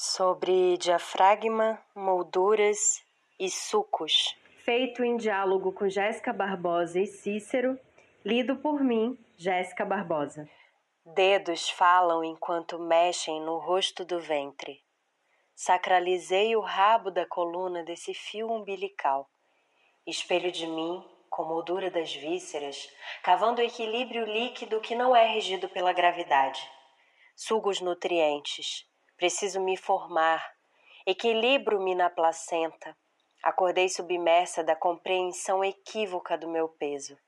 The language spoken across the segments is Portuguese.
sobre diafragma, molduras e sucos. Feito em diálogo com Jéssica Barbosa e Cícero, lido por mim, Jéssica Barbosa. Dedos falam enquanto mexem no rosto do ventre. Sacralizei o rabo da coluna desse fio umbilical. Espelho de mim, com moldura das vísceras, cavando o equilíbrio líquido que não é regido pela gravidade. Sugo os nutrientes, Preciso me formar. Equilibro-me na placenta. Acordei submersa da compreensão equívoca do meu peso.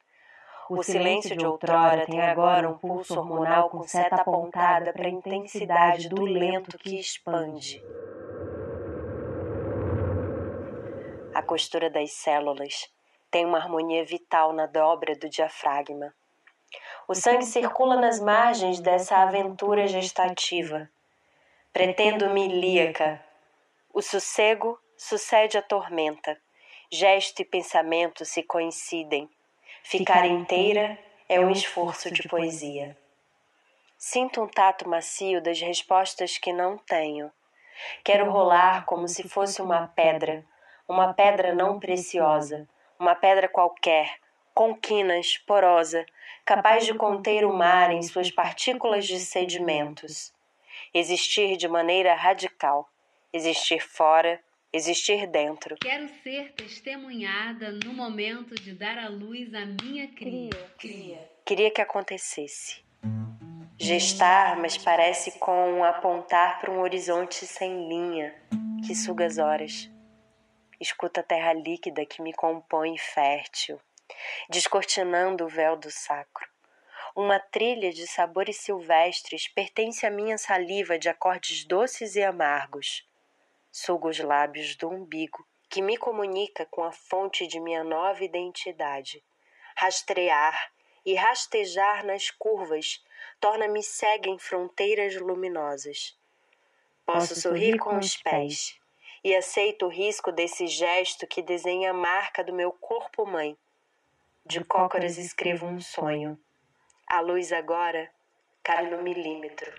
O silêncio de outrora tem agora um pulso hormonal com seta apontada para a intensidade do lento que expande. A costura das células tem uma harmonia vital na dobra do diafragma. O sangue circula nas margens dessa aventura gestativa pretendo-me ilíaca. O sossego sucede a tormenta. Gesto e pensamento se coincidem. Ficar inteira é um esforço de poesia. Sinto um tato macio das respostas que não tenho. Quero rolar como se fosse uma pedra, uma pedra não preciosa, uma pedra qualquer, com quinas, porosa, capaz de conter o mar em suas partículas de sedimentos existir de maneira radical, existir fora, existir dentro. Quero ser testemunhada no momento de dar à luz a minha cria. cria. Queria que acontecesse. Gestar, mas parece com apontar para um horizonte sem linha que suga as horas. Escuta a terra líquida que me compõe fértil, descortinando o véu do sacro. Uma trilha de sabores silvestres pertence à minha saliva de acordes doces e amargos. Sugo os lábios do umbigo, que me comunica com a fonte de minha nova identidade. Rastrear e rastejar nas curvas torna-me cega em fronteiras luminosas. Posso sorrir com os pés e aceito o risco desse gesto que desenha a marca do meu corpo-mãe. De cócoras escrevo um sonho a luz agora cai no milímetro.